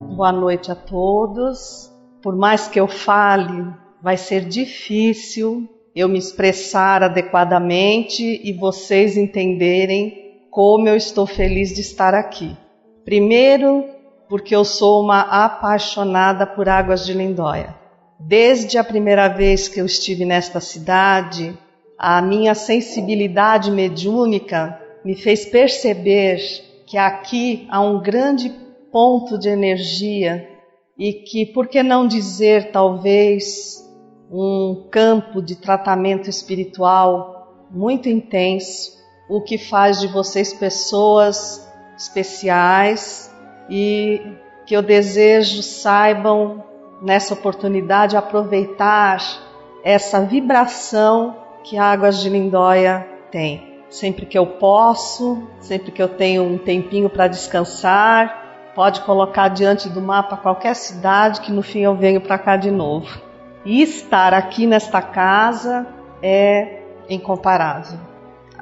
Boa noite a todos. Por mais que eu fale, vai ser difícil eu me expressar adequadamente e vocês entenderem como eu estou feliz de estar aqui. Primeiro, porque eu sou uma apaixonada por Águas de Lindóia. Desde a primeira vez que eu estive nesta cidade, a minha sensibilidade mediúnica me fez perceber que aqui há um grande ponto de energia e que, por que não dizer, talvez, um campo de tratamento espiritual muito intenso, o que faz de vocês pessoas especiais e que eu desejo saibam nessa oportunidade aproveitar essa vibração que Águas de Lindóia tem. Sempre que eu posso, sempre que eu tenho um tempinho para descansar, pode colocar diante do mapa qualquer cidade que no fim eu venho para cá de novo. E estar aqui nesta casa é incomparável.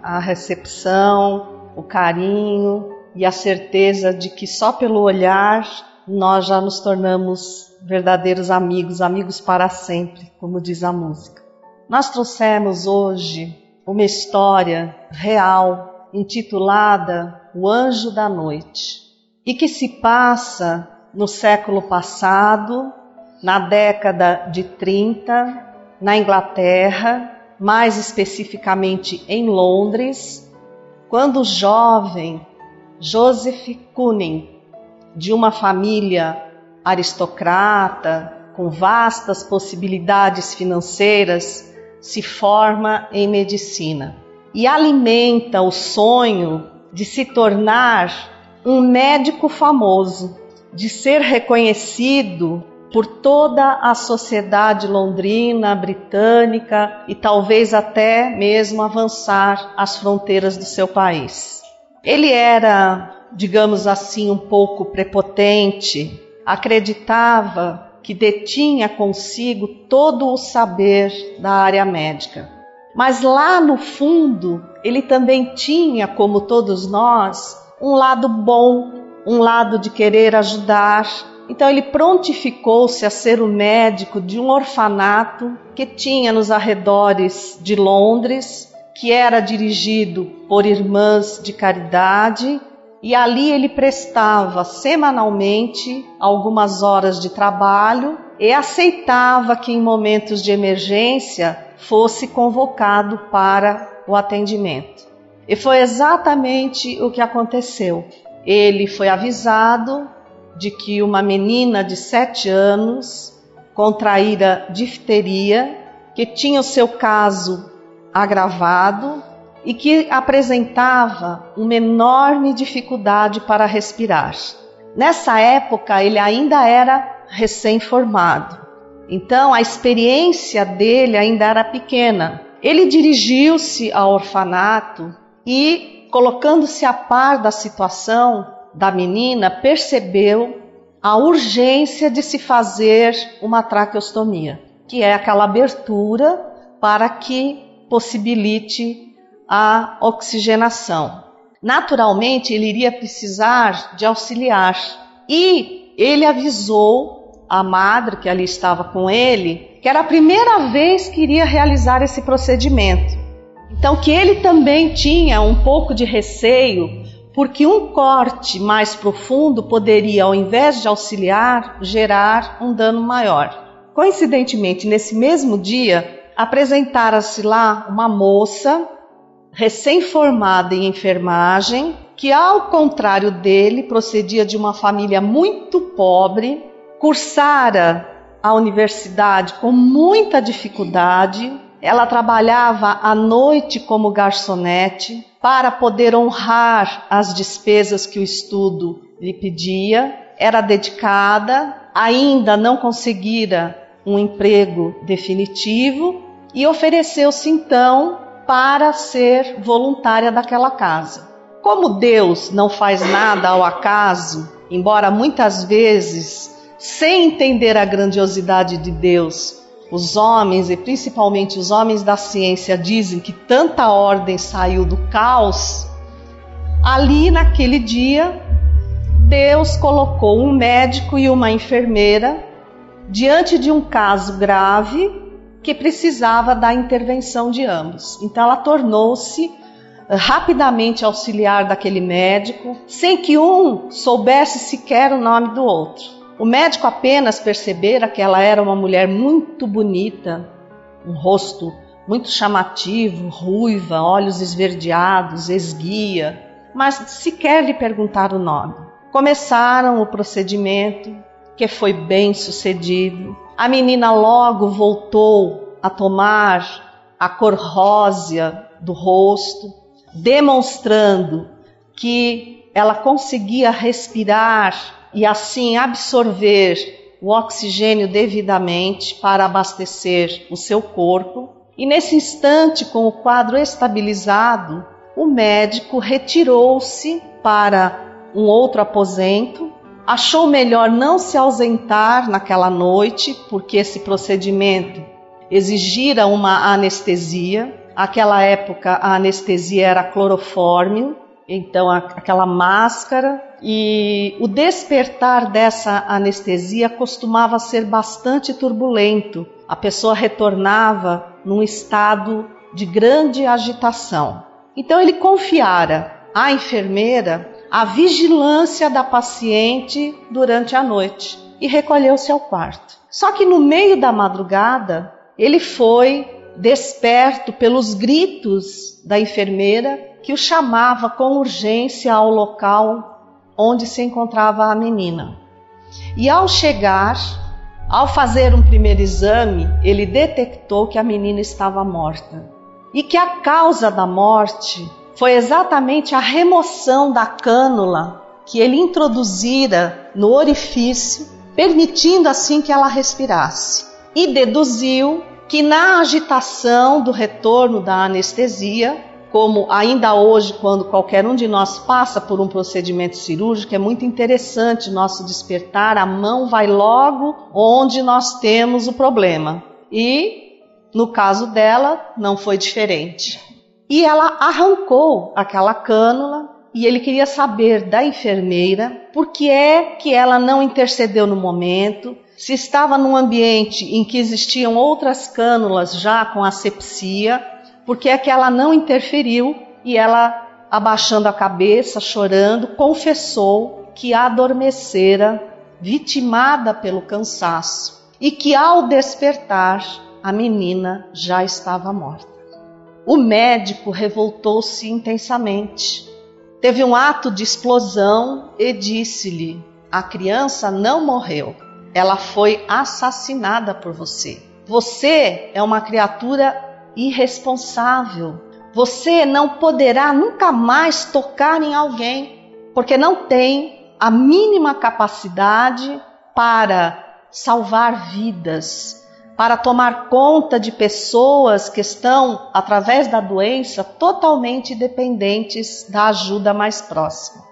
A recepção, o carinho e a certeza de que só pelo olhar nós já nos tornamos verdadeiros amigos, amigos para sempre, como diz a música. Nós trouxemos hoje uma história real intitulada O Anjo da Noite e que se passa no século passado, na década de 30, na Inglaterra, mais especificamente em Londres, quando o jovem Joseph Cunning, de uma família aristocrata, com vastas possibilidades financeiras, se forma em medicina e alimenta o sonho de se tornar um médico famoso, de ser reconhecido por toda a sociedade londrina, britânica e talvez até mesmo avançar as fronteiras do seu país. Ele era, digamos assim, um pouco prepotente, acreditava que detinha consigo todo o saber da área médica. Mas lá no fundo, ele também tinha, como todos nós, um lado bom, um lado de querer ajudar. Então ele prontificou-se a ser o médico de um orfanato que tinha nos arredores de Londres, que era dirigido por irmãs de caridade e ali ele prestava semanalmente algumas horas de trabalho e aceitava que em momentos de emergência fosse convocado para o atendimento. E foi exatamente o que aconteceu. Ele foi avisado de que uma menina de sete anos contraíra difteria, que tinha o seu caso agravado e que apresentava uma enorme dificuldade para respirar. Nessa época, ele ainda era recém-formado, então a experiência dele ainda era pequena. Ele dirigiu-se ao orfanato e, colocando-se a par da situação da menina, percebeu a urgência de se fazer uma traqueostomia, que é aquela abertura para que possibilite a oxigenação. Naturalmente, ele iria precisar de auxiliar e ele avisou a madre que ali estava com ele que era a primeira vez que iria realizar esse procedimento. Então, que ele também tinha um pouco de receio, porque um corte mais profundo poderia, ao invés de auxiliar, gerar um dano maior. Coincidentemente, nesse mesmo dia, apresentara-se lá uma moça recém-formada em enfermagem, que, ao contrário dele, procedia de uma família muito pobre, cursara a universidade com muita dificuldade. Ela trabalhava à noite como garçonete para poder honrar as despesas que o estudo lhe pedia. Era dedicada, ainda não conseguira um emprego definitivo e ofereceu-se então para ser voluntária daquela casa. Como Deus não faz nada ao acaso, embora muitas vezes, sem entender a grandiosidade de Deus, os homens e principalmente os homens da ciência dizem que tanta ordem saiu do caos, ali naquele dia Deus colocou um médico e uma enfermeira diante de um caso grave que precisava da intervenção de ambos. Então ela tornou-se eh, rapidamente auxiliar daquele médico, sem que um soubesse sequer o nome do outro. O médico apenas percebera que ela era uma mulher muito bonita, um rosto muito chamativo, ruiva, olhos esverdeados, esguia, mas sequer lhe perguntar o nome. Começaram o procedimento, que foi bem sucedido. A menina logo voltou a tomar a cor rósea do rosto, demonstrando que ela conseguia respirar e assim absorver o oxigênio devidamente para abastecer o seu corpo. E nesse instante, com o quadro estabilizado, o médico retirou-se para um outro aposento, achou melhor não se ausentar naquela noite, porque esse procedimento exigira uma anestesia. Aquela época a anestesia era clorofórmio, então aquela máscara e o despertar dessa anestesia costumava ser bastante turbulento. A pessoa retornava num estado de grande agitação. Então ele confiara à enfermeira a vigilância da paciente durante a noite e recolheu-se ao quarto. Só que no meio da madrugada, ele foi desperto pelos gritos da enfermeira que o chamava com urgência ao local onde se encontrava a menina. E ao chegar, ao fazer um primeiro exame, ele detectou que a menina estava morta e que a causa da morte foi exatamente a remoção da cânula que ele introduzira no orifício, permitindo assim que ela respirasse. E deduziu que na agitação do retorno da anestesia, como ainda hoje, quando qualquer um de nós passa por um procedimento cirúrgico, é muito interessante nosso despertar, a mão vai logo onde nós temos o problema. E no caso dela, não foi diferente. E ela arrancou aquela cânula e ele queria saber da enfermeira por que é que ela não intercedeu no momento, se estava num ambiente em que existiam outras cânulas já com asepsia, por que é que ela não interferiu e ela, abaixando a cabeça, chorando, confessou que adormecera, vitimada pelo cansaço, e que ao despertar a menina já estava morta. O médico revoltou-se intensamente. Teve um ato de explosão e disse-lhe: A criança não morreu, ela foi assassinada por você. Você é uma criatura irresponsável. Você não poderá nunca mais tocar em alguém, porque não tem a mínima capacidade para salvar vidas, para tomar conta de pessoas que estão, através da doença, totalmente dependentes da ajuda mais próxima.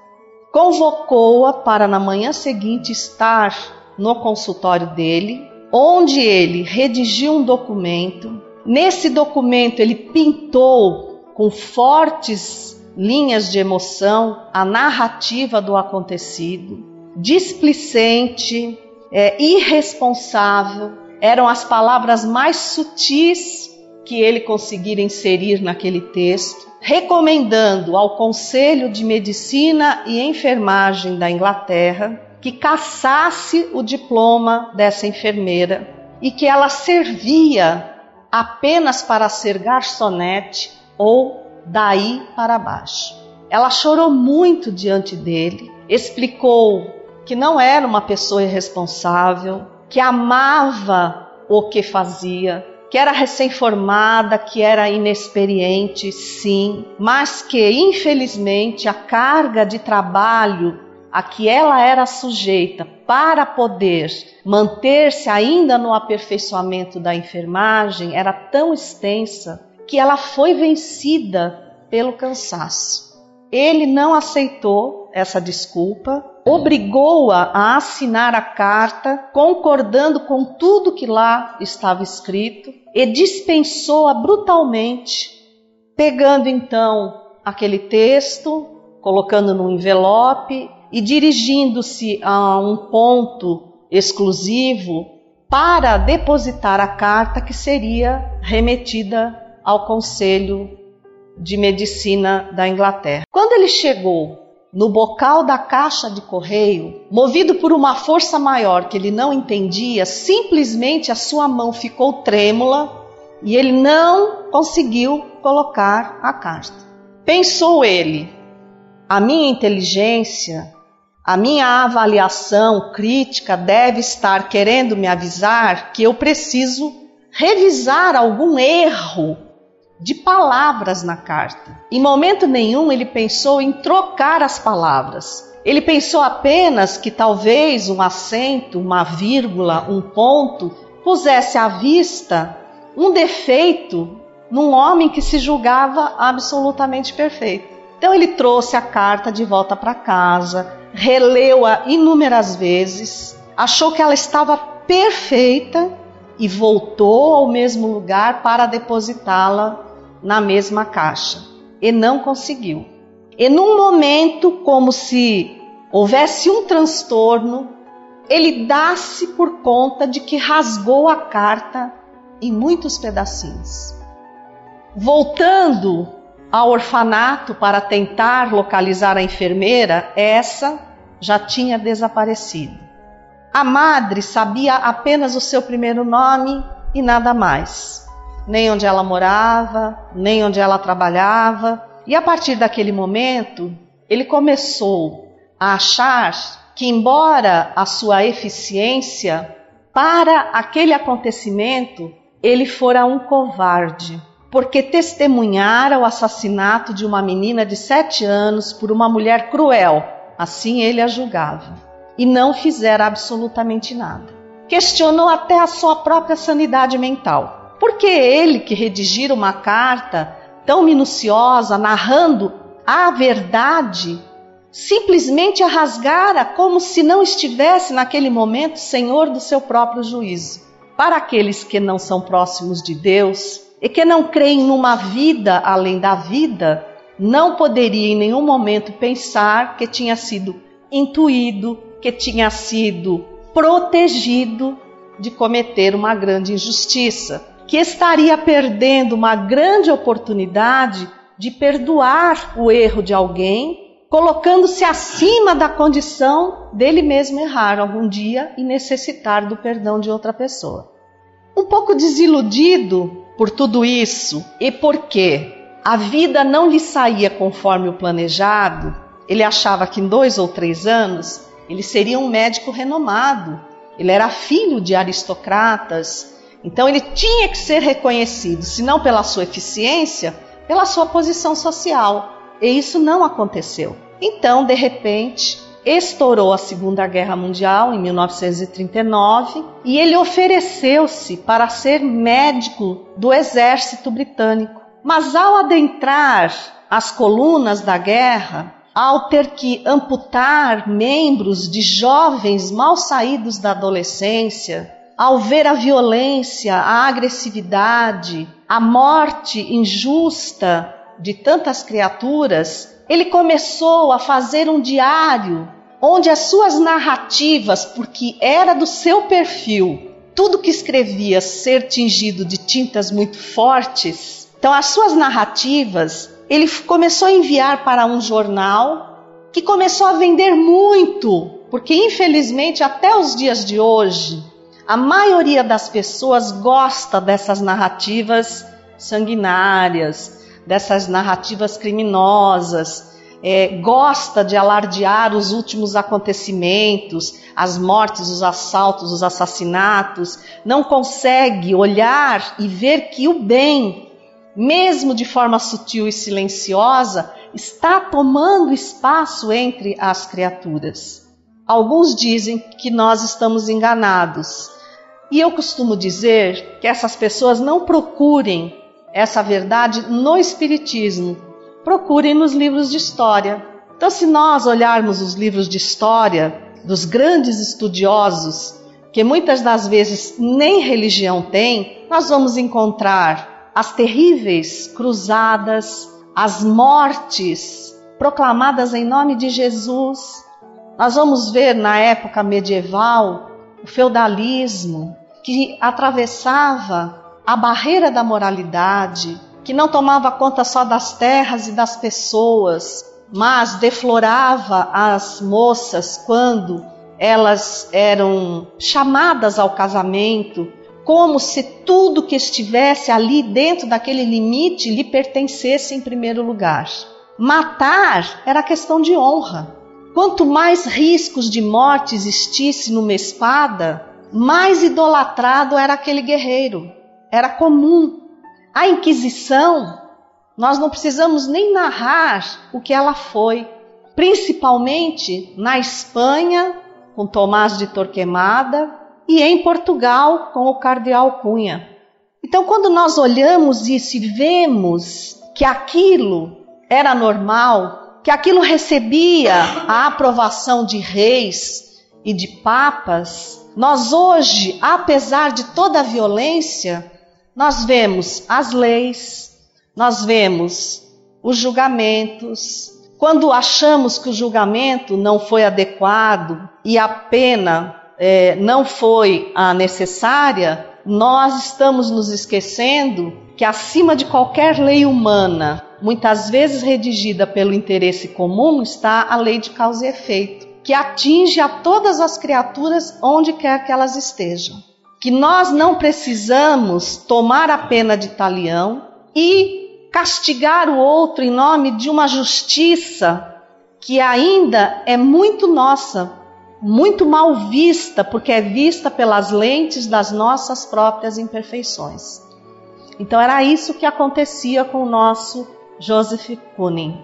Convocou-a para na manhã seguinte estar no consultório dele, onde ele redigiu um documento. Nesse documento, ele pintou com fortes linhas de emoção a narrativa do acontecido, displicente, é, irresponsável, eram as palavras mais sutis que ele conseguira inserir naquele texto, recomendando ao Conselho de Medicina e Enfermagem da Inglaterra que caçasse o diploma dessa enfermeira e que ela servia apenas para ser garçonete ou daí para baixo. Ela chorou muito diante dele, explicou que não era uma pessoa irresponsável, que amava o que fazia, que era recém-formada, que era inexperiente, sim, mas que infelizmente a carga de trabalho a que ela era sujeita para poder manter-se ainda no aperfeiçoamento da enfermagem era tão extensa que ela foi vencida pelo cansaço. Ele não aceitou essa desculpa, obrigou-a a assinar a carta, concordando com tudo que lá estava escrito, e dispensou-a brutalmente, pegando então aquele texto, colocando no envelope e dirigindo-se a um ponto exclusivo para depositar a carta que seria remetida ao Conselho de Medicina da Inglaterra. Quando ele chegou no bocal da caixa de correio, movido por uma força maior que ele não entendia, simplesmente a sua mão ficou trêmula e ele não conseguiu colocar a carta. Pensou ele, a minha inteligência, a minha avaliação crítica deve estar querendo me avisar que eu preciso revisar algum erro de palavras na carta. Em momento nenhum ele pensou em trocar as palavras. Ele pensou apenas que talvez um acento, uma vírgula, um ponto pusesse à vista um defeito num homem que se julgava absolutamente perfeito. Então ele trouxe a carta de volta para casa, releu-a inúmeras vezes, achou que ela estava perfeita e voltou ao mesmo lugar para depositá-la na mesma caixa. E não conseguiu. E num momento como se houvesse um transtorno, ele dá-se por conta de que rasgou a carta em muitos pedacinhos. Voltando ao orfanato para tentar localizar a enfermeira, essa já tinha desaparecido. A madre sabia apenas o seu primeiro nome e nada mais nem onde ela morava, nem onde ela trabalhava. E a partir daquele momento, ele começou a achar que, embora a sua eficiência para aquele acontecimento, ele fora um covarde, porque testemunhara o assassinato de uma menina de sete anos por uma mulher cruel, assim ele a julgava, e não fizera absolutamente nada. Questionou até a sua própria sanidade mental por que ele que redigir uma carta tão minuciosa, narrando a verdade, simplesmente a rasgara como se não estivesse naquele momento senhor do seu próprio juízo? Para aqueles que não são próximos de Deus e que não creem numa vida além da vida, não poderia em nenhum momento pensar que tinha sido intuído, que tinha sido protegido de cometer uma grande injustiça que estaria perdendo uma grande oportunidade de perdoar o erro de alguém, colocando-se acima da condição dele mesmo errar algum dia e necessitar do perdão de outra pessoa. Um pouco desiludido por tudo isso e porque a vida não lhe saía conforme o planejado, ele achava que em dois ou três anos ele seria um médico renomado. Ele era filho de aristocratas, então ele tinha que ser reconhecido, se não pela sua eficiência, pela sua posição social. E isso não aconteceu. Então, de repente, estourou a Segunda Guerra Mundial em 1939 e ele ofereceu-se para ser médico do exército britânico. Mas ao adentrar as colunas da guerra, ao ter que amputar membros de jovens mal saídos da adolescência, ao ver a violência, a agressividade, a morte injusta de tantas criaturas, ele começou a fazer um diário onde as suas narrativas, porque era do seu perfil, tudo que escrevia ser tingido de tintas muito fortes, então as suas narrativas ele começou a enviar para um jornal que começou a vender muito, porque infelizmente até os dias de hoje a maioria das pessoas gosta dessas narrativas sanguinárias, dessas narrativas criminosas, é, gosta de alardear os últimos acontecimentos, as mortes, os assaltos, os assassinatos, não consegue olhar e ver que o bem, mesmo de forma sutil e silenciosa, está tomando espaço entre as criaturas. Alguns dizem que nós estamos enganados, e eu costumo dizer que essas pessoas não procurem essa verdade no Espiritismo, procurem nos livros de história. Então, se nós olharmos os livros de história dos grandes estudiosos, que muitas das vezes nem religião têm, nós vamos encontrar as terríveis cruzadas, as mortes proclamadas em nome de Jesus, Nós vamos ver na época medieval o feudalismo que atravessava a barreira da moralidade, que não tomava conta só das terras e das pessoas, mas deflorava as moças quando elas eram chamadas ao casamento, como se tudo que estivesse ali dentro daquele limite lhe pertencesse em primeiro lugar. Matar era questão de honra. Quanto mais riscos de morte existisse numa espada, mais idolatrado era aquele guerreiro. Era comum. A Inquisição, nós não precisamos nem narrar o que ela foi, principalmente na Espanha, com Tomás de Torquemada, e em Portugal, com o Cardeal Cunha. Então, quando nós olhamos isso e vemos que aquilo era normal, que aquilo recebia a aprovação de reis e de papas, nós hoje, apesar de toda a violência, nós vemos as leis, nós vemos os julgamentos. Quando achamos que o julgamento não foi adequado e a pena é, não foi a necessária, nós estamos nos esquecendo que acima de qualquer lei humana, muitas vezes redigida pelo interesse comum, está a lei de causa e efeito, que atinge a todas as criaturas onde quer que elas estejam. Que nós não precisamos tomar a pena de talião e castigar o outro em nome de uma justiça que ainda é muito nossa, muito mal vista, porque é vista pelas lentes das nossas próprias imperfeições. Então era isso que acontecia com o nosso Joseph Kunin.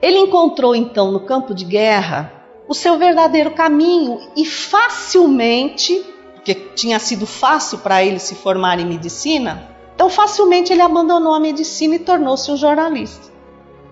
Ele encontrou então no campo de guerra o seu verdadeiro caminho e facilmente, porque tinha sido fácil para ele se formar em medicina, então facilmente ele abandonou a medicina e tornou-se um jornalista,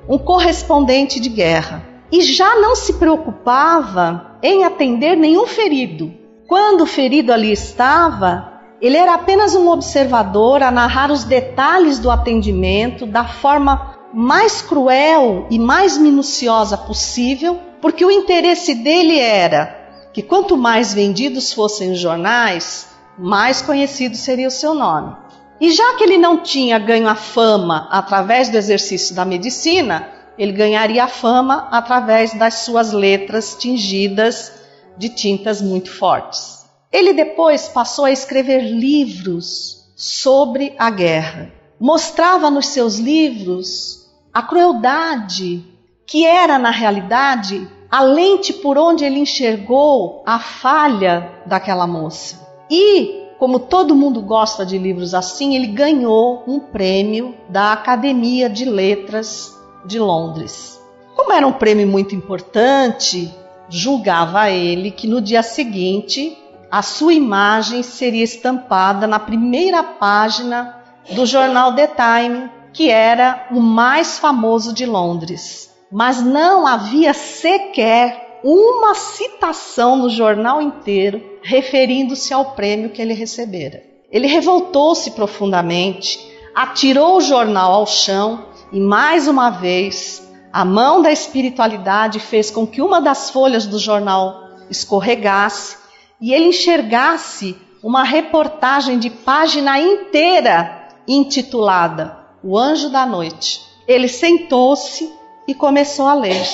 um correspondente de guerra. E já não se preocupava em atender nenhum ferido. Quando o ferido ali estava, ele era apenas um observador a narrar os detalhes do atendimento da forma mais cruel e mais minuciosa possível, porque o interesse dele era que quanto mais vendidos fossem os jornais, mais conhecido seria o seu nome. E já que ele não tinha ganho a fama através do exercício da medicina, ele ganharia a fama através das suas letras tingidas de tintas muito fortes. Ele depois passou a escrever livros sobre a guerra. Mostrava nos seus livros a crueldade que era, na realidade, a lente por onde ele enxergou a falha daquela moça. E, como todo mundo gosta de livros assim, ele ganhou um prêmio da Academia de Letras de Londres. Como era um prêmio muito importante, julgava ele que no dia seguinte a sua imagem seria estampada na primeira página do jornal The Time, que era o mais famoso de Londres. Mas não havia sequer uma citação no jornal inteiro referindo-se ao prêmio que ele recebera. Ele revoltou-se profundamente, atirou o jornal ao chão e mais uma vez, a mão da espiritualidade fez com que uma das folhas do jornal escorregasse e ele enxergasse uma reportagem de página inteira intitulada O Anjo da Noite. Ele sentou-se e começou a ler.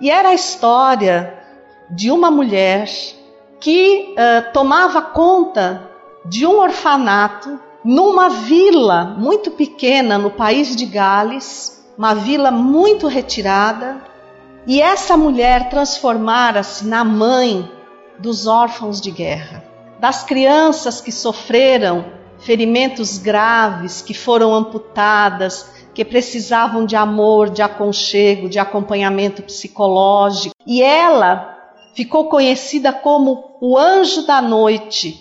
E era a história de uma mulher que uh, tomava conta de um orfanato numa vila muito pequena no país de Gales, uma vila muito retirada, e essa mulher transformara-se na mãe dos órfãos de guerra, das crianças que sofreram ferimentos graves, que foram amputadas, que precisavam de amor, de aconchego, de acompanhamento psicológico. E ela ficou conhecida como o anjo da noite,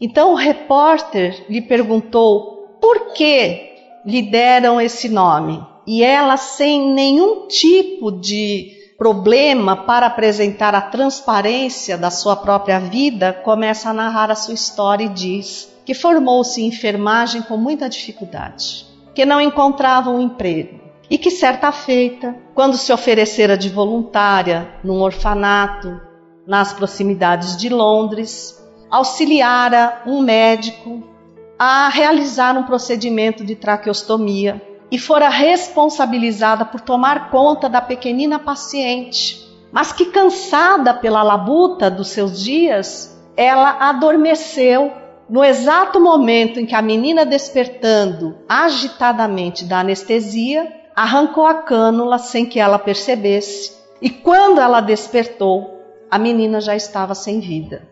então o repórter lhe perguntou por que lhe deram esse nome. E ela, sem nenhum tipo de problema para apresentar a transparência da sua própria vida, começa a narrar a sua história e diz que formou-se em enfermagem com muita dificuldade, que não encontrava um emprego. E que certa feita, quando se oferecera de voluntária num orfanato nas proximidades de Londres, auxiliara um médico a realizar um procedimento de traqueostomia e fora responsabilizada por tomar conta da pequenina paciente, mas que cansada pela labuta dos seus dias, ela adormeceu no exato momento em que a menina despertando agitadamente da anestesia, arrancou a cânula sem que ela percebesse, e quando ela despertou, a menina já estava sem vida.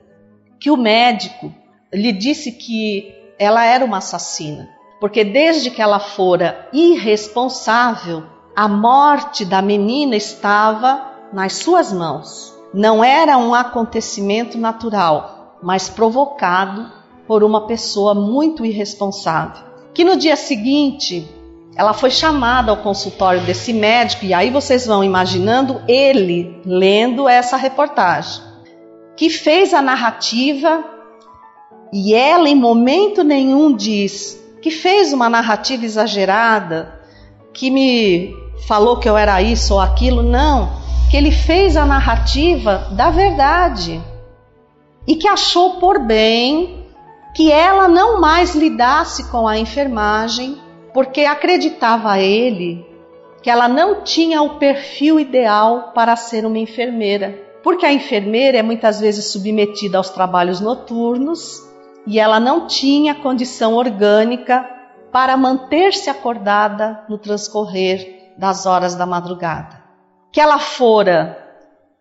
Que o médico lhe disse que ela era uma assassina, porque desde que ela fora irresponsável, a morte da menina estava nas suas mãos. Não era um acontecimento natural, mas provocado por uma pessoa muito irresponsável. Que no dia seguinte ela foi chamada ao consultório desse médico, e aí vocês vão imaginando ele lendo essa reportagem, que fez a narrativa e ela em momento nenhum diz que fez uma narrativa exagerada, que me falou que eu era isso ou aquilo, não, que ele fez a narrativa da verdade e que achou por bem que ela não mais lidasse com a enfermagem, porque acreditava ele que ela não tinha o perfil ideal para ser uma enfermeira, porque a enfermeira é muitas vezes submetida aos trabalhos noturnos e ela não tinha condição orgânica para manter-se acordada no transcorrer das horas da madrugada. Que ela fora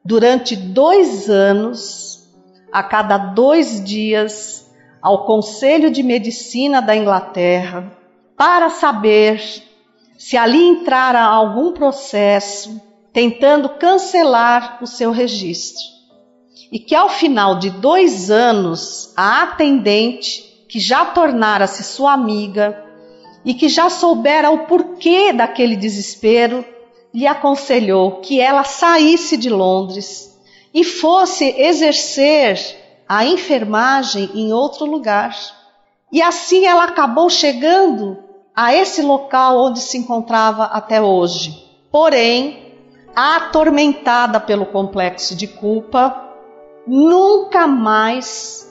durante dois anos, a cada dois dias, ao Conselho de Medicina da Inglaterra para saber se ali entrara algum processo tentando cancelar o seu registro. E que ao final de dois anos a atendente, que já tornara-se sua amiga e que já soubera o porquê daquele desespero, lhe aconselhou que ela saísse de Londres e fosse exercer a enfermagem em outro lugar. E assim ela acabou chegando a esse local onde se encontrava até hoje. Porém, atormentada pelo complexo de culpa, Nunca mais,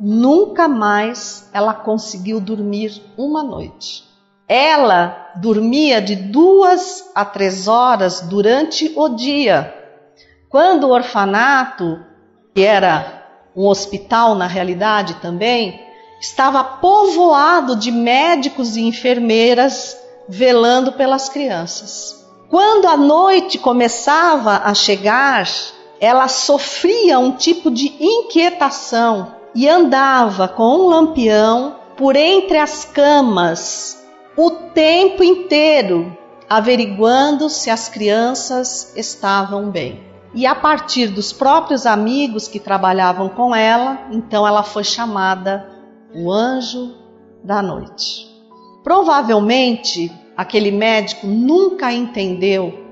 nunca mais ela conseguiu dormir uma noite. Ela dormia de duas a três horas durante o dia. Quando o orfanato, que era um hospital na realidade também, estava povoado de médicos e enfermeiras velando pelas crianças. Quando a noite começava a chegar, ela sofria um tipo de inquietação e andava com um lampião por entre as camas o tempo inteiro, averiguando se as crianças estavam bem. E a partir dos próprios amigos que trabalhavam com ela, então ela foi chamada o anjo da noite. Provavelmente aquele médico nunca entendeu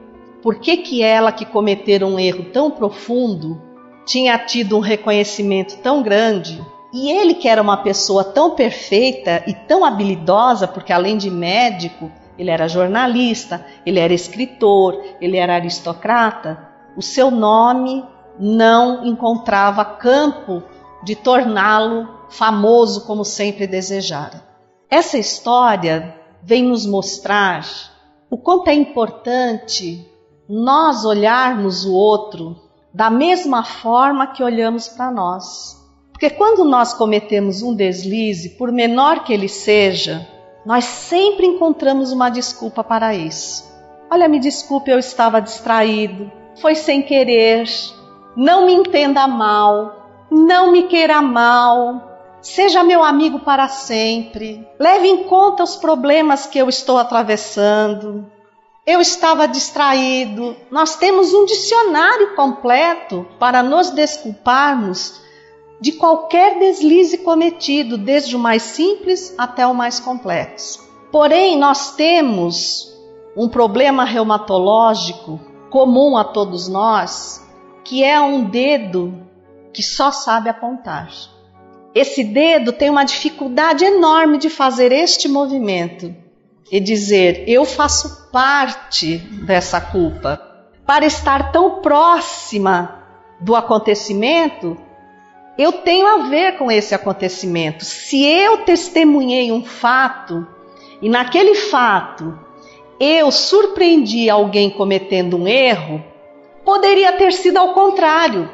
por que, que ela, que cometera um erro tão profundo, tinha tido um reconhecimento tão grande? E ele, que era uma pessoa tão perfeita e tão habilidosa, porque além de médico, ele era jornalista, ele era escritor, ele era aristocrata, o seu nome não encontrava campo de torná-lo famoso como sempre desejara. Essa história vem nos mostrar o quanto é importante nós olharmos o outro da mesma forma que olhamos para nós. Porque quando nós cometemos um deslize, por menor que ele seja, nós sempre encontramos uma desculpa para isso. Olha, me desculpe, eu estava distraído, foi sem querer, não me entenda mal, não me queira mal, seja meu amigo para sempre, leve em conta os problemas que eu estou atravessando. Eu estava distraído. Nós temos um dicionário completo para nos desculparmos de qualquer deslize cometido, desde o mais simples até o mais complexo. Porém, nós temos um problema reumatológico comum a todos nós, que é um dedo que só sabe apontar. Esse dedo tem uma dificuldade enorme de fazer este movimento e dizer: Eu faço parte dessa culpa. Para estar tão próxima do acontecimento, eu tenho a ver com esse acontecimento. Se eu testemunhei um fato e naquele fato eu surpreendi alguém cometendo um erro, poderia ter sido ao contrário.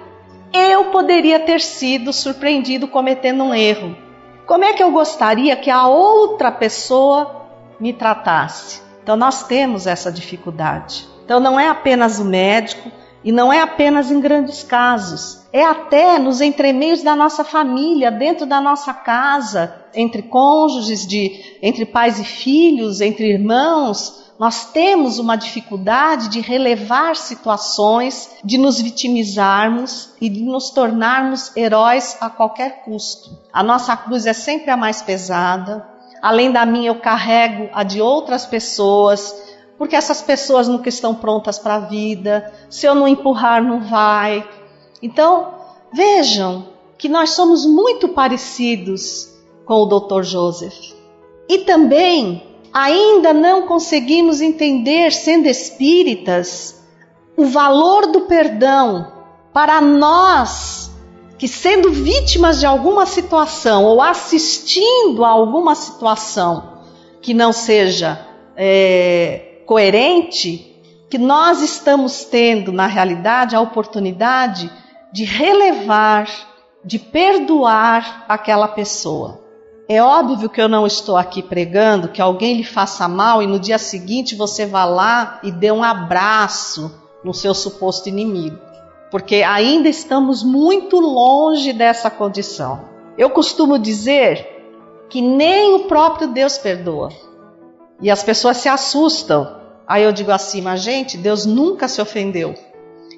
Eu poderia ter sido surpreendido cometendo um erro. Como é que eu gostaria que a outra pessoa me tratasse? Então nós temos essa dificuldade. Então não é apenas o médico e não é apenas em grandes casos, é até nos entremeios da nossa família, dentro da nossa casa, entre cônjuges, de, entre pais e filhos, entre irmãos, nós temos uma dificuldade de relevar situações, de nos vitimizarmos e de nos tornarmos heróis a qualquer custo. A nossa cruz é sempre a mais pesada. Além da minha, eu carrego a de outras pessoas, porque essas pessoas nunca estão prontas para a vida. Se eu não empurrar, não vai. Então, vejam que nós somos muito parecidos com o Dr. Joseph. E também ainda não conseguimos entender, sendo espíritas, o valor do perdão para nós que, sendo vítimas de alguma situação ou assistindo a alguma situação que não seja é, coerente, que nós estamos tendo, na realidade, a oportunidade de relevar, de perdoar aquela pessoa. É óbvio que eu não estou aqui pregando que alguém lhe faça mal e no dia seguinte você vá lá e dê um abraço no seu suposto inimigo, porque ainda estamos muito longe dessa condição. Eu costumo dizer que nem o próprio Deus perdoa. E as pessoas se assustam. Aí eu digo assim, mas gente, Deus nunca se ofendeu.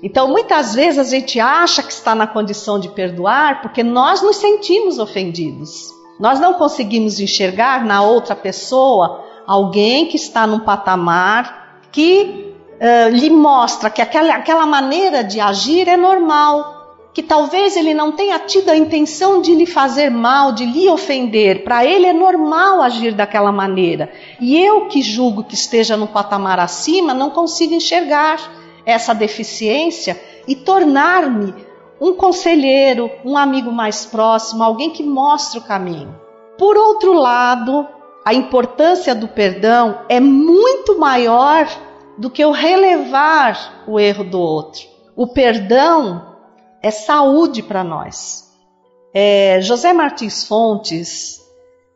Então muitas vezes a gente acha que está na condição de perdoar porque nós nos sentimos ofendidos. Nós não conseguimos enxergar na outra pessoa alguém que está num patamar que uh, lhe mostra que aquela, aquela maneira de agir é normal, que talvez ele não tenha tido a intenção de lhe fazer mal, de lhe ofender. Para ele é normal agir daquela maneira. E eu que julgo que esteja no patamar acima, não consigo enxergar essa deficiência e tornar-me um conselheiro, um amigo mais próximo, alguém que mostre o caminho. Por outro lado, a importância do perdão é muito maior do que o relevar o erro do outro. O perdão é saúde para nós. É, José Martins Fontes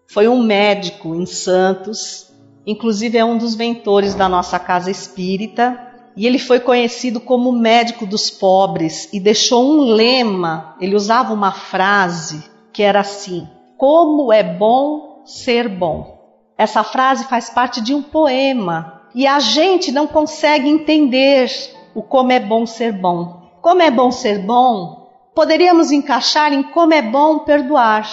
foi um médico em Santos, inclusive é um dos mentores da nossa casa espírita, e ele foi conhecido como médico dos pobres e deixou um lema, ele usava uma frase que era assim: Como é bom ser bom. Essa frase faz parte de um poema e a gente não consegue entender o como é bom ser bom. Como é bom ser bom, poderíamos encaixar em como é bom perdoar.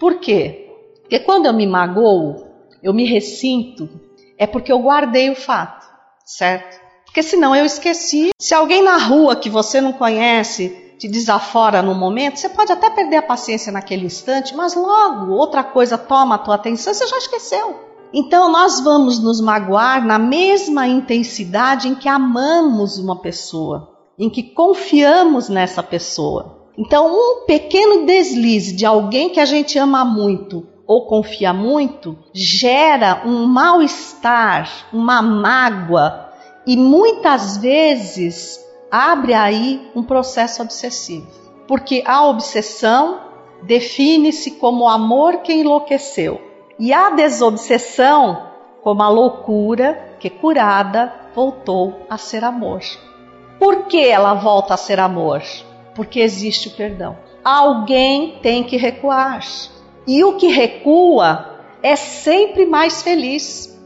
Por quê? Porque quando eu me magoo, eu me ressinto, é porque eu guardei o fato, certo? Porque senão eu esqueci. Se alguém na rua que você não conhece te desafora no momento, você pode até perder a paciência naquele instante, mas logo outra coisa toma a tua atenção, você já esqueceu. Então nós vamos nos magoar na mesma intensidade em que amamos uma pessoa, em que confiamos nessa pessoa. Então, um pequeno deslize de alguém que a gente ama muito ou confia muito gera um mal-estar, uma mágoa, e muitas vezes abre aí um processo obsessivo, porque a obsessão define-se como amor que enlouqueceu e a desobsessão como a loucura que curada voltou a ser amor. Por que ela volta a ser amor? Porque existe o perdão. Alguém tem que recuar. E o que recua é sempre mais feliz.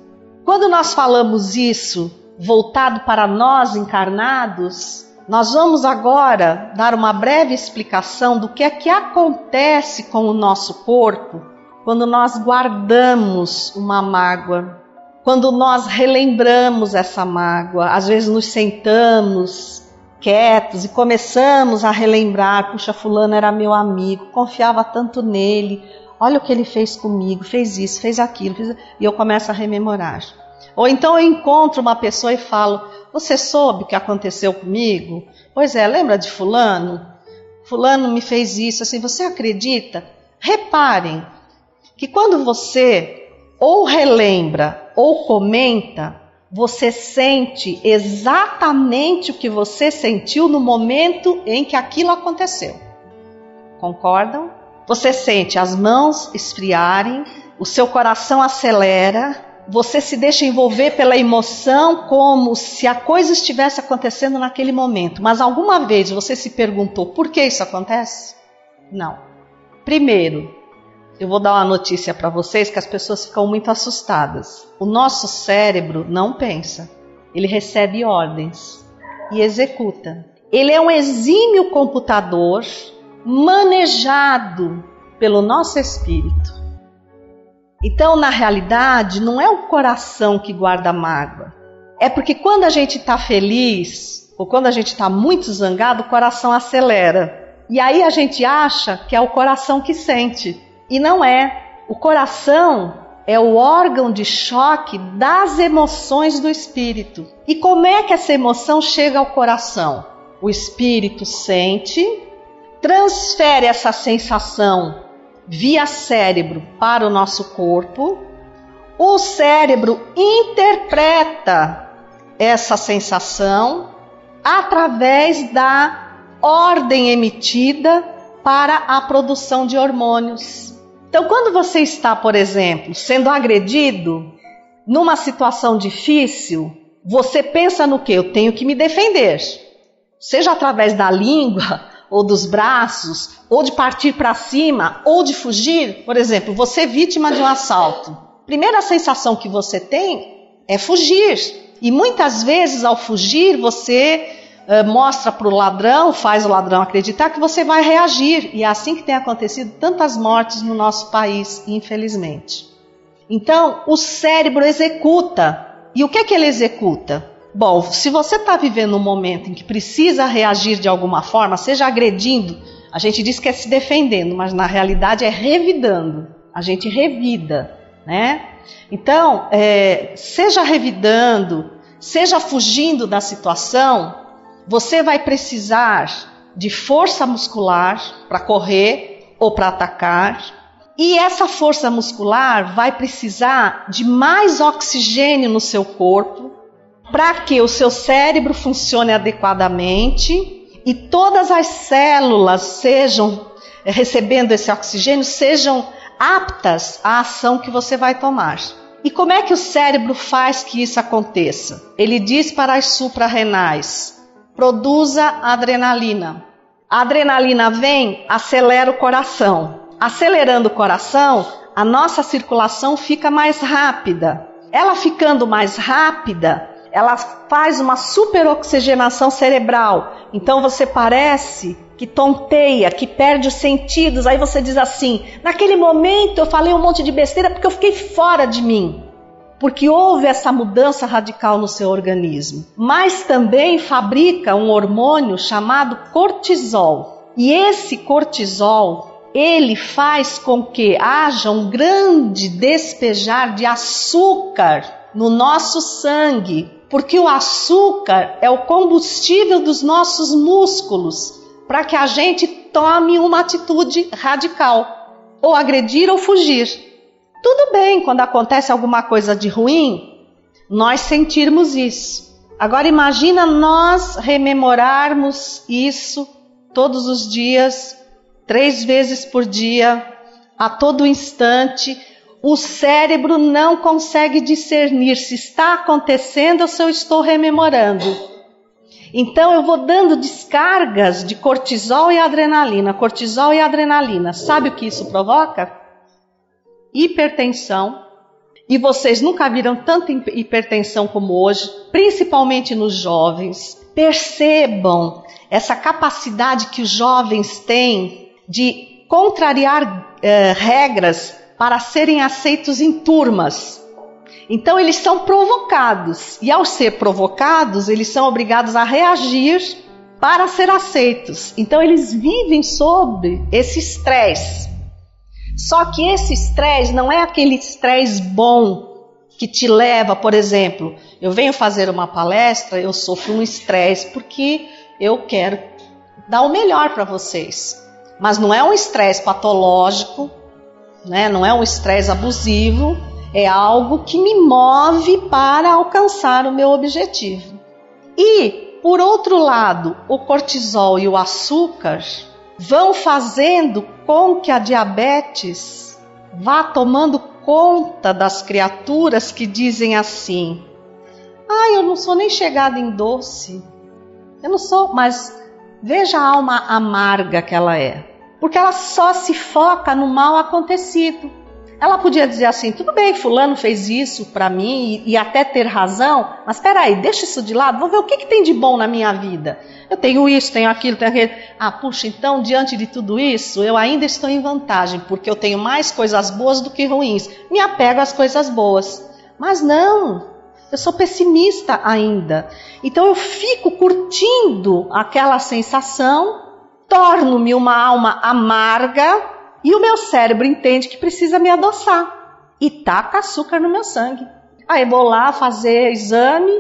Quando nós falamos isso voltado para nós encarnados, nós vamos agora dar uma breve explicação do que é que acontece com o nosso corpo quando nós guardamos uma mágoa, quando nós relembramos essa mágoa, às vezes nos sentamos quietos e começamos a relembrar: puxa, Fulano era meu amigo, confiava tanto nele, olha o que ele fez comigo, fez isso, fez aquilo, fez... e eu começo a rememorar. Ou então eu encontro uma pessoa e falo: Você soube o que aconteceu comigo? Pois é, lembra de Fulano? Fulano me fez isso. Assim, você acredita? Reparem que quando você ou relembra ou comenta, você sente exatamente o que você sentiu no momento em que aquilo aconteceu. Concordam? Você sente as mãos esfriarem, o seu coração acelera, você se deixa envolver pela emoção como se a coisa estivesse acontecendo naquele momento. Mas alguma vez você se perguntou por que isso acontece? Não. Primeiro, eu vou dar uma notícia para vocês que as pessoas ficam muito assustadas. O nosso cérebro não pensa, ele recebe ordens e executa. Ele é um exímio computador manejado pelo nosso espírito. Então, na realidade, não é o coração que guarda mágoa. É porque quando a gente está feliz ou quando a gente está muito zangado, o coração acelera. E aí a gente acha que é o coração que sente. E não é. O coração é o órgão de choque das emoções do espírito. E como é que essa emoção chega ao coração? O espírito sente, transfere essa sensação via cérebro para o nosso corpo. O cérebro interpreta essa sensação através da ordem emitida para a produção de hormônios. Então, quando você está, por exemplo, sendo agredido numa situação difícil, você pensa no que? Eu tenho que me defender. Seja através da língua, ou dos braços, ou de partir para cima, ou de fugir. Por exemplo, você é vítima de um assalto. Primeira sensação que você tem é fugir. E muitas vezes, ao fugir, você uh, mostra para o ladrão, faz o ladrão acreditar que você vai reagir. E é assim que tem acontecido tantas mortes no nosso país, infelizmente. Então, o cérebro executa. E o que, é que ele executa? Bom, se você está vivendo um momento em que precisa reagir de alguma forma, seja agredindo, a gente diz que é se defendendo, mas na realidade é revidando. A gente revida, né? Então, é, seja revidando, seja fugindo da situação, você vai precisar de força muscular para correr ou para atacar. E essa força muscular vai precisar de mais oxigênio no seu corpo para que o seu cérebro funcione adequadamente e todas as células sejam recebendo esse oxigênio, sejam aptas à ação que você vai tomar. E como é que o cérebro faz que isso aconteça? Ele diz para as suprarrenais: produza adrenalina. A adrenalina vem, acelera o coração. Acelerando o coração, a nossa circulação fica mais rápida. Ela ficando mais rápida, ela faz uma superoxigenação cerebral. Então você parece que tonteia, que perde os sentidos. Aí você diz assim: naquele momento eu falei um monte de besteira porque eu fiquei fora de mim porque houve essa mudança radical no seu organismo. Mas também fabrica um hormônio chamado cortisol. E esse cortisol, ele faz com que haja um grande despejar de açúcar no nosso sangue, porque o açúcar é o combustível dos nossos músculos para que a gente tome uma atitude radical, ou agredir ou fugir. Tudo bem quando acontece alguma coisa de ruim, nós sentirmos isso. Agora imagina nós rememorarmos isso todos os dias, três vezes por dia, a todo instante. O cérebro não consegue discernir se está acontecendo ou se eu estou rememorando. Então eu vou dando descargas de cortisol e adrenalina, cortisol e adrenalina. Sabe o que isso provoca? hipertensão, e vocês nunca viram tanta hipertensão como hoje, principalmente nos jovens. Percebam essa capacidade que os jovens têm de contrariar eh, regras para serem aceitos em turmas. Então eles são provocados e ao ser provocados, eles são obrigados a reagir para ser aceitos. Então eles vivem sob esse estresse. Só que esse estresse não é aquele estresse bom que te leva, por exemplo, eu venho fazer uma palestra, eu sofro um estresse porque eu quero dar o melhor para vocês. Mas não é um estresse patológico, né? não é um estresse abusivo, é algo que me move para alcançar o meu objetivo. E, por outro lado, o cortisol e o açúcar vão fazendo com que a diabetes vá tomando conta das criaturas que dizem assim: "Ah, eu não sou nem chegada em doce. Eu não sou, mas veja a alma amarga que ela é, porque ela só se foca no mal acontecido. Ela podia dizer assim: tudo bem, Fulano fez isso para mim e, e, até ter razão, mas espera aí, deixa isso de lado, vou ver o que, que tem de bom na minha vida. Eu tenho isso, tenho aquilo, tenho aquilo. Ah, puxa, então diante de tudo isso, eu ainda estou em vantagem, porque eu tenho mais coisas boas do que ruins. Me apego às coisas boas. Mas não, eu sou pessimista ainda. Então eu fico curtindo aquela sensação, torno-me uma alma amarga e o meu cérebro entende que precisa me adoçar e taca açúcar no meu sangue. Aí vou lá fazer exame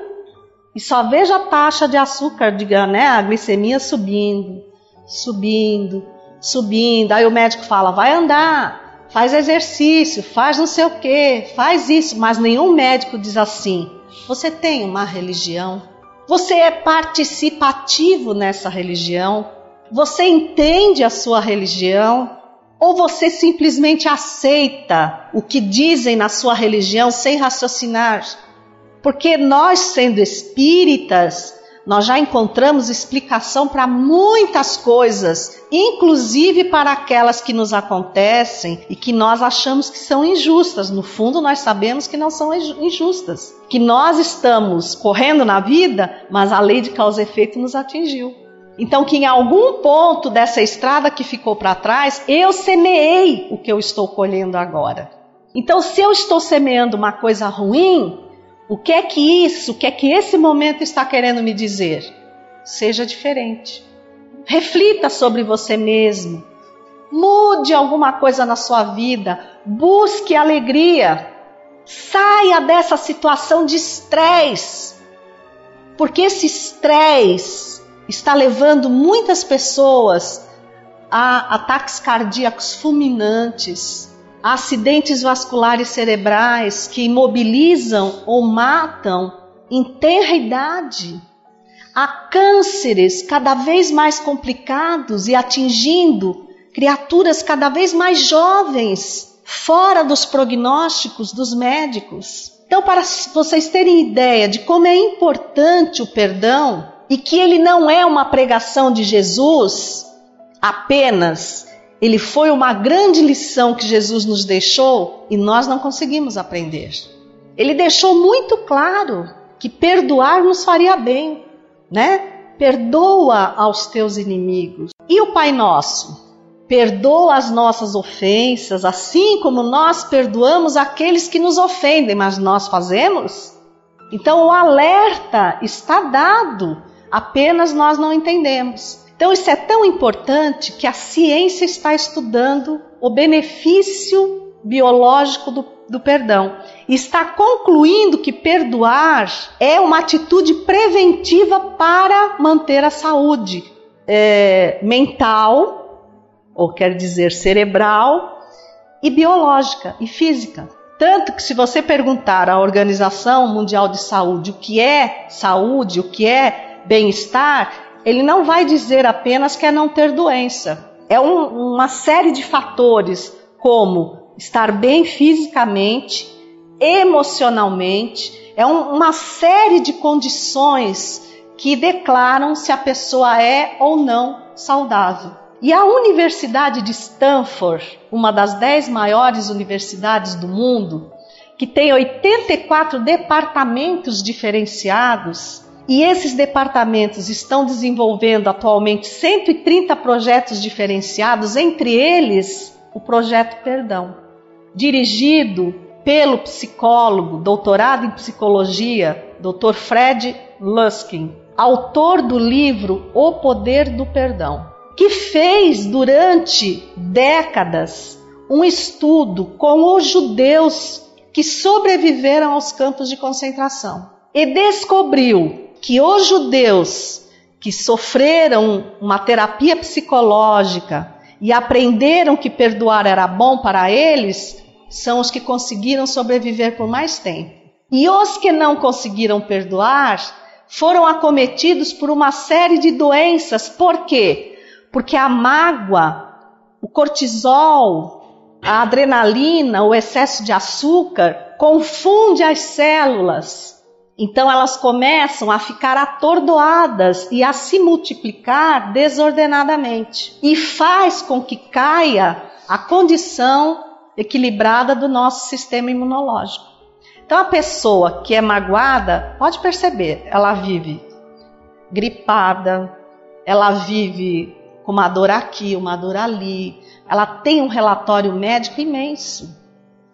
e só vejo a taxa de açúcar, diga, né, a glicemia subindo, subindo, subindo. Aí o médico fala: vai andar, faz exercício, faz não sei o que, faz isso. Mas nenhum médico diz assim: você tem uma religião, você é participativo nessa religião, você entende a sua religião, ou você simplesmente aceita o que dizem na sua religião sem raciocinar? Porque nós, sendo espíritas, nós já encontramos explicação para muitas coisas, inclusive para aquelas que nos acontecem e que nós achamos que são injustas. No fundo, nós sabemos que não são injustas, que nós estamos correndo na vida, mas a lei de causa e efeito nos atingiu. Então, que em algum ponto dessa estrada que ficou para trás, eu semeei o que eu estou colhendo agora. Então, se eu estou semeando uma coisa ruim, o que é que isso, o que é que esse momento está querendo me dizer? Seja diferente. Reflita sobre você mesmo. Mude alguma coisa na sua vida. Busque alegria. Saia dessa situação de estresse. Porque esse estresse está levando muitas pessoas a ataques cardíacos fulminantes, a acidentes vasculares cerebrais que imobilizam ou matam em tenra idade, a cânceres cada vez mais complicados e atingindo criaturas cada vez mais jovens, fora dos prognósticos dos médicos. Então, para vocês terem ideia de como é importante o perdão, e que ele não é uma pregação de Jesus apenas, ele foi uma grande lição que Jesus nos deixou e nós não conseguimos aprender. Ele deixou muito claro que perdoar nos faria bem, né? Perdoa aos teus inimigos. E o Pai Nosso? Perdoa as nossas ofensas, assim como nós perdoamos aqueles que nos ofendem, mas nós fazemos? Então o alerta está dado apenas nós não entendemos. Então, isso é tão importante que a ciência está estudando o benefício biológico do, do perdão. Está concluindo que perdoar é uma atitude preventiva para manter a saúde é, mental, ou quer dizer cerebral, e biológica e física. Tanto que, se você perguntar à Organização Mundial de Saúde o que é saúde, o que é bem-estar, ele não vai dizer apenas que é não ter doença. É um, uma série de fatores, como estar bem fisicamente, emocionalmente, é um, uma série de condições que declaram se a pessoa é ou não saudável. E a Universidade de Stanford, uma das dez maiores universidades do mundo, que tem 84 departamentos diferenciados, e esses departamentos estão desenvolvendo atualmente 130 projetos diferenciados, entre eles o projeto Perdão, dirigido pelo psicólogo, doutorado em psicologia, Dr. Fred Luskin, autor do livro O Poder do Perdão, que fez durante décadas um estudo com os judeus que sobreviveram aos campos de concentração. E descobriu que os judeus que sofreram uma terapia psicológica e aprenderam que perdoar era bom para eles, são os que conseguiram sobreviver por mais tempo. E os que não conseguiram perdoar foram acometidos por uma série de doenças. Por quê? Porque a mágoa, o cortisol, a adrenalina, o excesso de açúcar confunde as células então elas começam a ficar atordoadas e a se multiplicar desordenadamente e faz com que caia a condição equilibrada do nosso sistema imunológico. Então a pessoa que é magoada, pode perceber, ela vive gripada, ela vive com uma dor aqui, uma dor ali, ela tem um relatório médico imenso.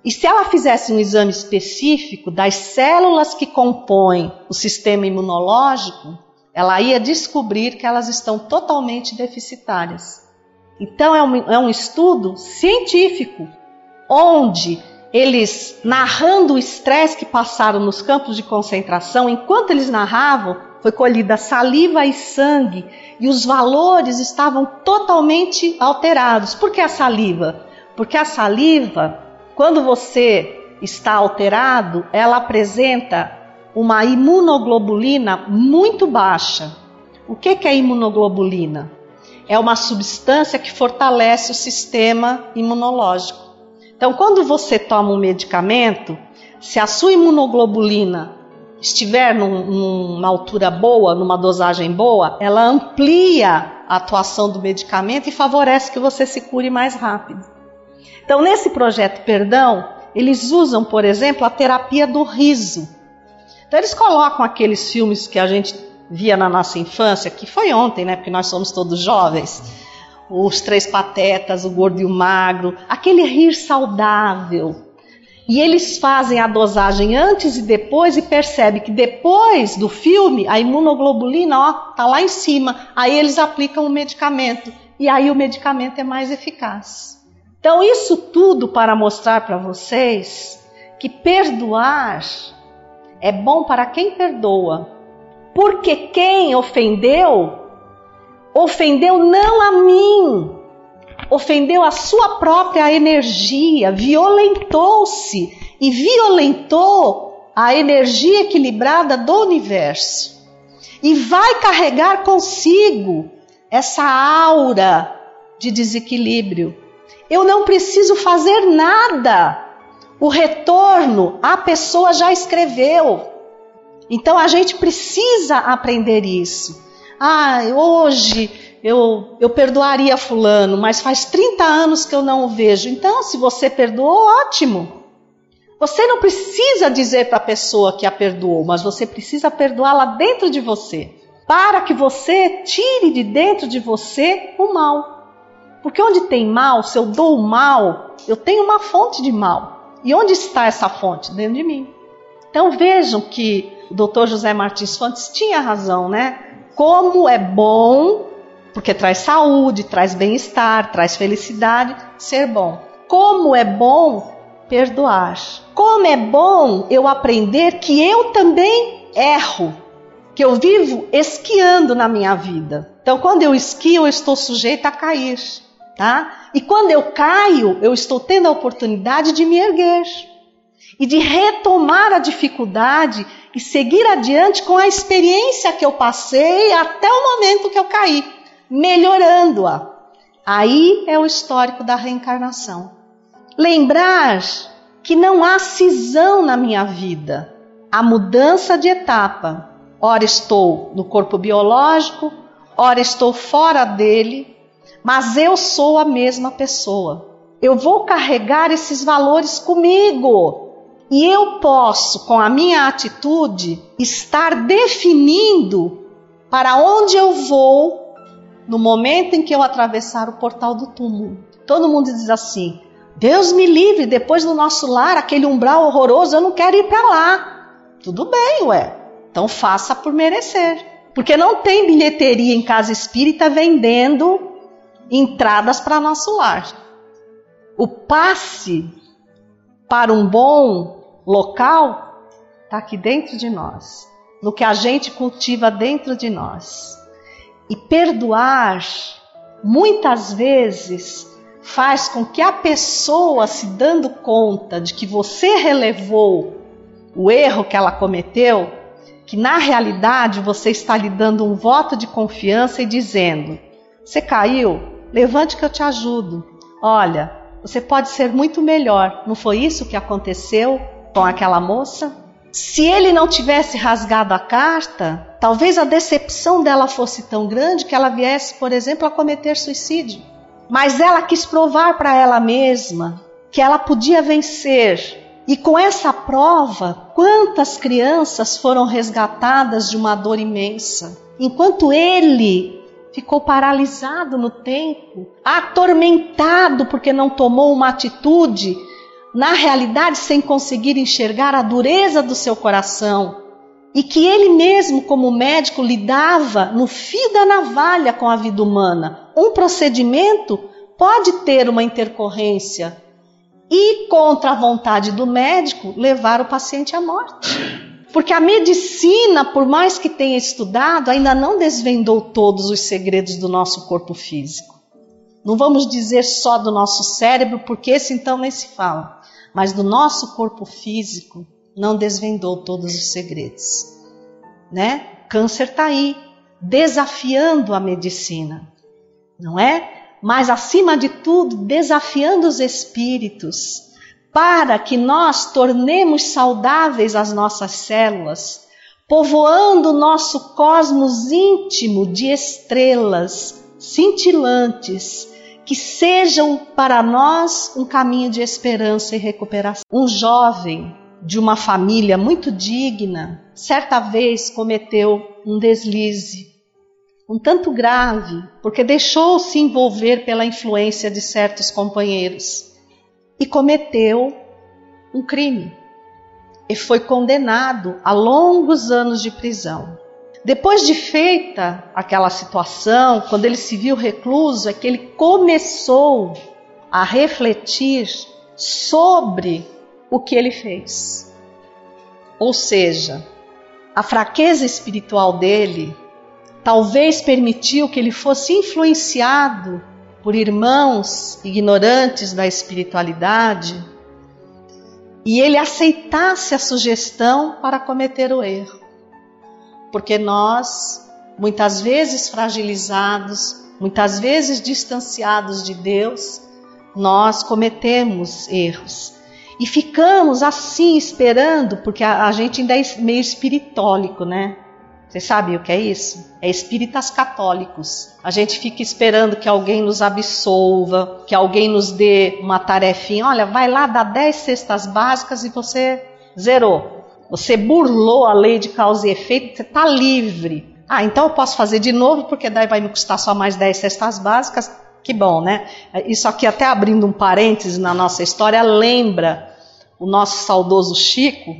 E se ela fizesse um exame específico das células que compõem o sistema imunológico, ela ia descobrir que elas estão totalmente deficitárias. Então, é um, é um estudo científico, onde eles, narrando o estresse que passaram nos campos de concentração, enquanto eles narravam, foi colhida saliva e sangue, e os valores estavam totalmente alterados. Por que a saliva? Porque a saliva quando você está alterado, ela apresenta uma imunoglobulina muito baixa. O que é imunoglobulina? É uma substância que fortalece o sistema imunológico. Então, quando você toma um medicamento, se a sua imunoglobulina estiver num, numa altura boa, numa dosagem boa, ela amplia a atuação do medicamento e favorece que você se cure mais rápido. Então, nesse projeto Perdão, eles usam, por exemplo, a terapia do riso. Então, eles colocam aqueles filmes que a gente via na nossa infância, que foi ontem, né? Porque nós somos todos jovens. Os Três Patetas, o Gordo e o Magro, aquele rir saudável. E eles fazem a dosagem antes e depois e percebe que depois do filme a imunoglobulina ó, tá lá em cima. Aí eles aplicam o medicamento e aí o medicamento é mais eficaz. Então, isso tudo para mostrar para vocês que perdoar é bom para quem perdoa, porque quem ofendeu, ofendeu não a mim, ofendeu a sua própria energia, violentou-se e violentou a energia equilibrada do universo. E vai carregar consigo essa aura de desequilíbrio. Eu não preciso fazer nada. O retorno a pessoa já escreveu. Então a gente precisa aprender isso. Ah, hoje eu, eu perdoaria Fulano, mas faz 30 anos que eu não o vejo. Então, se você perdoou, ótimo. Você não precisa dizer para a pessoa que a perdoou, mas você precisa perdoá-la dentro de você, para que você tire de dentro de você o mal. Porque onde tem mal, se eu dou o mal, eu tenho uma fonte de mal. E onde está essa fonte? Dentro de mim. Então vejam que o Dr. José Martins Fontes tinha razão, né? Como é bom, porque traz saúde, traz bem-estar, traz felicidade, ser bom. Como é bom perdoar. Como é bom eu aprender que eu também erro, que eu vivo esquiando na minha vida. Então, quando eu esquio, eu estou sujeita a cair tá? E quando eu caio, eu estou tendo a oportunidade de me erguer e de retomar a dificuldade e seguir adiante com a experiência que eu passei até o momento que eu caí, melhorando-a. Aí é o histórico da reencarnação. Lembrar que não há cisão na minha vida, há mudança de etapa. Ora estou no corpo biológico, ora estou fora dele, mas eu sou a mesma pessoa. Eu vou carregar esses valores comigo. E eu posso, com a minha atitude, estar definindo para onde eu vou no momento em que eu atravessar o portal do túmulo. Todo mundo diz assim: Deus me livre, depois do nosso lar, aquele umbral horroroso, eu não quero ir para lá. Tudo bem, ué. Então faça por merecer. Porque não tem bilheteria em casa espírita vendendo entradas para nosso lar. O passe para um bom local está aqui dentro de nós, no que a gente cultiva dentro de nós. E perdoar, muitas vezes, faz com que a pessoa, se dando conta de que você relevou o erro que ela cometeu, que na realidade você está lhe dando um voto de confiança e dizendo: Você caiu? Levante que eu te ajudo. Olha, você pode ser muito melhor. Não foi isso que aconteceu com aquela moça? Se ele não tivesse rasgado a carta, talvez a decepção dela fosse tão grande que ela viesse, por exemplo, a cometer suicídio. Mas ela quis provar para ela mesma que ela podia vencer. E com essa prova, quantas crianças foram resgatadas de uma dor imensa, enquanto ele ficou paralisado no tempo, atormentado porque não tomou uma atitude, na realidade sem conseguir enxergar a dureza do seu coração. E que ele mesmo, como médico, lidava no fio da navalha com a vida humana. Um procedimento pode ter uma intercorrência e, contra a vontade do médico, levar o paciente à morte. Porque a medicina, por mais que tenha estudado, ainda não desvendou todos os segredos do nosso corpo físico. Não vamos dizer só do nosso cérebro, porque esse então nem se fala, mas do nosso corpo físico não desvendou todos os segredos. Né? Câncer está aí, desafiando a medicina, não é? Mas acima de tudo, desafiando os espíritos para que nós tornemos saudáveis as nossas células, povoando o nosso cosmos íntimo de estrelas cintilantes, que sejam para nós um caminho de esperança e recuperação. Um jovem de uma família muito digna, certa vez cometeu um deslize, um tanto grave, porque deixou-se envolver pela influência de certos companheiros e cometeu um crime e foi condenado a longos anos de prisão. Depois de feita aquela situação, quando ele se viu recluso, é que ele começou a refletir sobre o que ele fez. Ou seja, a fraqueza espiritual dele talvez permitiu que ele fosse influenciado por irmãos ignorantes da espiritualidade e ele aceitasse a sugestão para cometer o erro. Porque nós, muitas vezes fragilizados, muitas vezes distanciados de Deus, nós cometemos erros. E ficamos assim esperando, porque a, a gente ainda é meio espiritólico, né? Você sabe o que é isso? É espíritas católicos. A gente fica esperando que alguém nos absolva, que alguém nos dê uma tarefinha. Olha, vai lá, dá 10 cestas básicas e você zerou. Você burlou a lei de causa e efeito, você está livre. Ah, então eu posso fazer de novo, porque daí vai me custar só mais 10 cestas básicas. Que bom, né? Isso aqui, até abrindo um parêntese na nossa história, lembra o nosso saudoso Chico,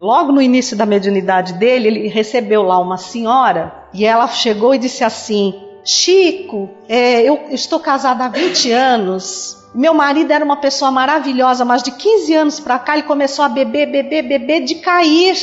Logo no início da mediunidade dele, ele recebeu lá uma senhora e ela chegou e disse assim: Chico, é, eu estou casada há 20 anos. Meu marido era uma pessoa maravilhosa, mas de 15 anos para cá ele começou a beber, beber, beber, de cair.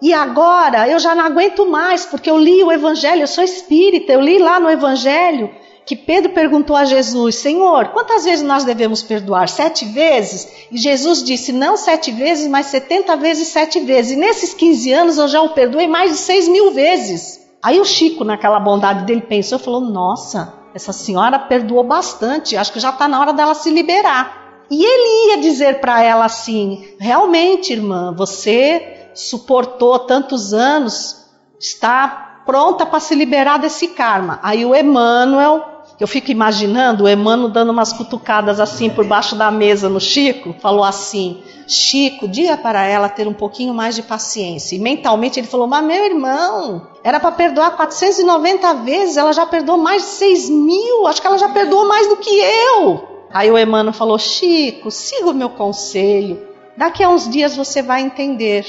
E agora eu já não aguento mais, porque eu li o Evangelho, eu sou espírita, eu li lá no Evangelho que Pedro perguntou a Jesus: Senhor, quantas vezes nós devemos perdoar? Sete vezes? E Jesus disse: Não sete vezes, mas setenta vezes sete vezes. E nesses 15 anos eu já o perdoei mais de seis mil vezes. Aí o Chico, naquela bondade dele, pensou e falou: Nossa, essa senhora perdoou bastante, acho que já está na hora dela se liberar. E ele ia dizer para ela assim: Realmente, irmã, você suportou tantos anos, está pronta para se liberar desse karma. Aí o Emmanuel eu fico imaginando o Emmanuel dando umas cutucadas assim por baixo da mesa no Chico, falou assim: Chico, diga para ela ter um pouquinho mais de paciência. E mentalmente ele falou: Mas meu irmão, era para perdoar 490 vezes, ela já perdoou mais de 6 mil, acho que ela já perdoou mais do que eu. Aí o Emmanuel falou: Chico, siga o meu conselho, daqui a uns dias você vai entender.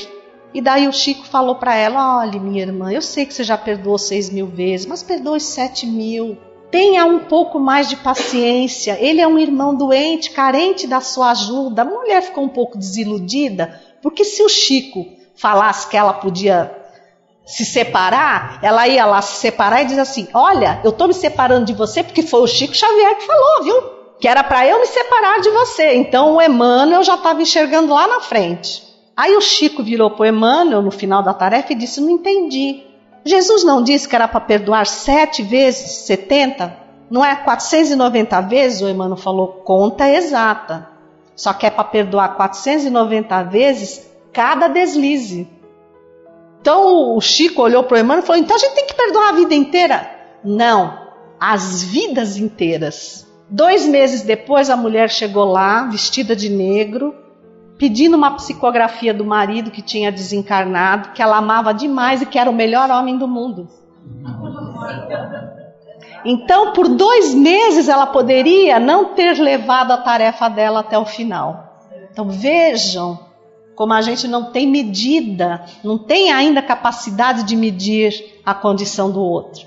E daí o Chico falou para ela: Olha, minha irmã, eu sei que você já perdoou 6 mil vezes, mas perdoe 7 mil. Tenha um pouco mais de paciência. Ele é um irmão doente, carente da sua ajuda. A mulher ficou um pouco desiludida, porque se o Chico falasse que ela podia se separar, ela ia lá se separar e diz assim: Olha, eu estou me separando de você porque foi o Chico Xavier que falou, viu? Que era para eu me separar de você. Então o Emmanuel já estava enxergando lá na frente. Aí o Chico virou para o Emmanuel no final da tarefa e disse: Não entendi. Jesus não disse que era para perdoar sete vezes 70? Não é 490 vezes? O Emmanuel falou conta exata. Só que é para perdoar 490 vezes cada deslize. Então o Chico olhou para o Emmanuel e falou: então a gente tem que perdoar a vida inteira? Não, as vidas inteiras. Dois meses depois, a mulher chegou lá, vestida de negro, pedindo uma psicografia do marido que tinha desencarnado, que ela amava demais e que era o melhor homem do mundo. Então, por dois meses, ela poderia não ter levado a tarefa dela até o final. Então, vejam como a gente não tem medida, não tem ainda capacidade de medir a condição do outro.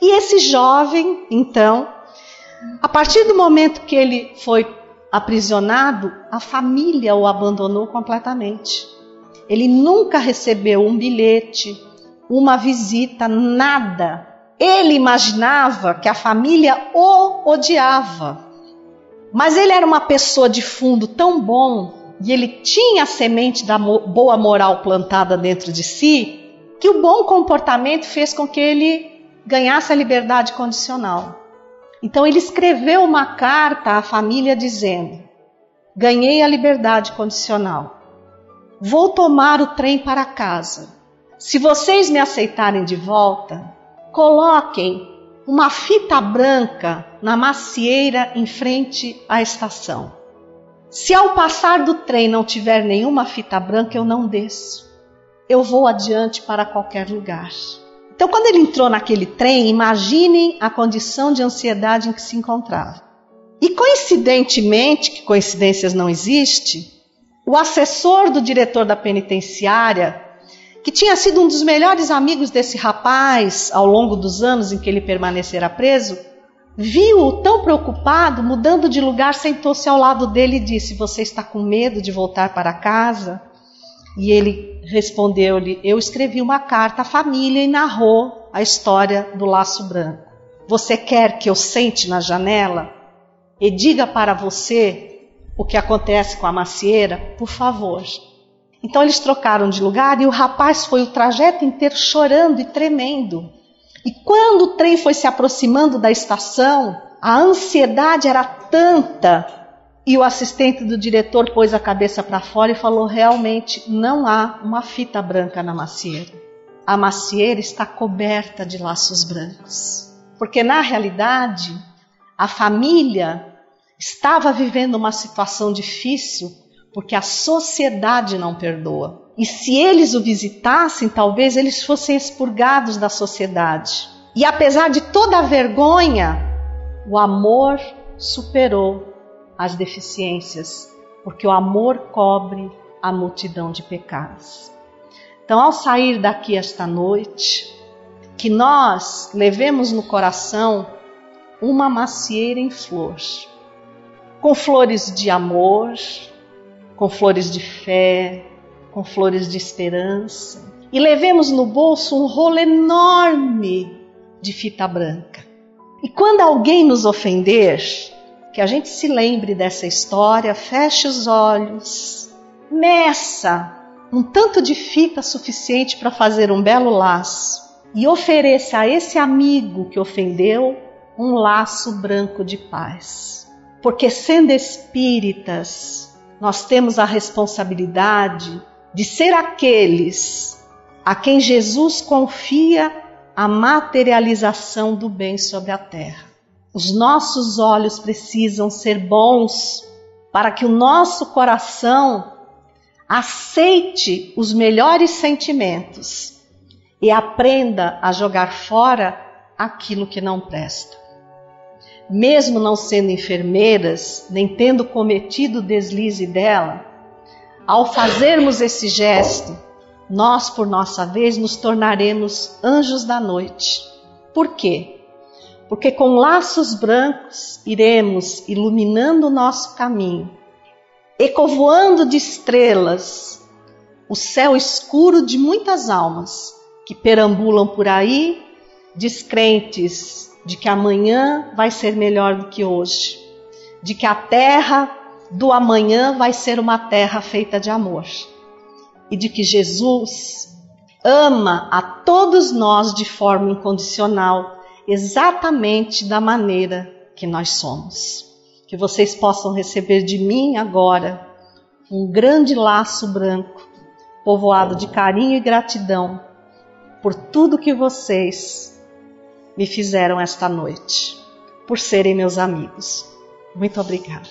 E esse jovem, então, a partir do momento que ele foi aprisionado, a família o abandonou completamente. Ele nunca recebeu um bilhete, uma visita, nada. Ele imaginava que a família o odiava. Mas ele era uma pessoa de fundo tão bom e ele tinha a semente da boa moral plantada dentro de si, que o bom comportamento fez com que ele ganhasse a liberdade condicional. Então ele escreveu uma carta à família dizendo: Ganhei a liberdade condicional. Vou tomar o trem para casa. Se vocês me aceitarem de volta, coloquem uma fita branca na macieira em frente à estação. Se ao passar do trem não tiver nenhuma fita branca, eu não desço. Eu vou adiante para qualquer lugar. Então, quando ele entrou naquele trem, imaginem a condição de ansiedade em que se encontrava. E coincidentemente, que coincidências não existe, o assessor do diretor da penitenciária, que tinha sido um dos melhores amigos desse rapaz ao longo dos anos em que ele permanecera preso, Viu-o tão preocupado, mudando de lugar, sentou-se ao lado dele e disse: Você está com medo de voltar para casa? E ele respondeu-lhe: Eu escrevi uma carta à família e narrou a história do laço branco. Você quer que eu sente na janela e diga para você o que acontece com a macieira? Por favor. Então eles trocaram de lugar e o rapaz foi o trajeto inteiro chorando e tremendo. E quando o trem foi se aproximando da estação, a ansiedade era tanta e o assistente do diretor pôs a cabeça para fora e falou: realmente não há uma fita branca na macieira. A macieira está coberta de laços brancos. Porque na realidade, a família estava vivendo uma situação difícil porque a sociedade não perdoa. E se eles o visitassem, talvez eles fossem expurgados da sociedade. E apesar de toda a vergonha, o amor superou as deficiências, porque o amor cobre a multidão de pecados. Então, ao sair daqui esta noite, que nós levemos no coração uma macieira em flor, com flores de amor, com flores de fé, com flores de esperança e levemos no bolso um rolo enorme de fita branca. E quando alguém nos ofender, que a gente se lembre dessa história, feche os olhos, meça um tanto de fita suficiente para fazer um belo laço e ofereça a esse amigo que ofendeu um laço branco de paz. Porque sendo espíritas, nós temos a responsabilidade de ser aqueles a quem Jesus confia a materialização do bem sobre a terra. Os nossos olhos precisam ser bons para que o nosso coração aceite os melhores sentimentos e aprenda a jogar fora aquilo que não presta. Mesmo não sendo enfermeiras, nem tendo cometido o deslize dela, ao fazermos esse gesto, nós, por nossa vez, nos tornaremos anjos da noite. Por quê? Porque com laços brancos iremos iluminando o nosso caminho, ecovoando de estrelas o céu escuro de muitas almas que perambulam por aí, descrentes de que amanhã vai ser melhor do que hoje, de que a terra do amanhã vai ser uma terra feita de amor e de que Jesus ama a todos nós de forma incondicional, exatamente da maneira que nós somos. Que vocês possam receber de mim agora um grande laço branco, povoado de carinho e gratidão por tudo que vocês me fizeram esta noite, por serem meus amigos. Muito obrigada.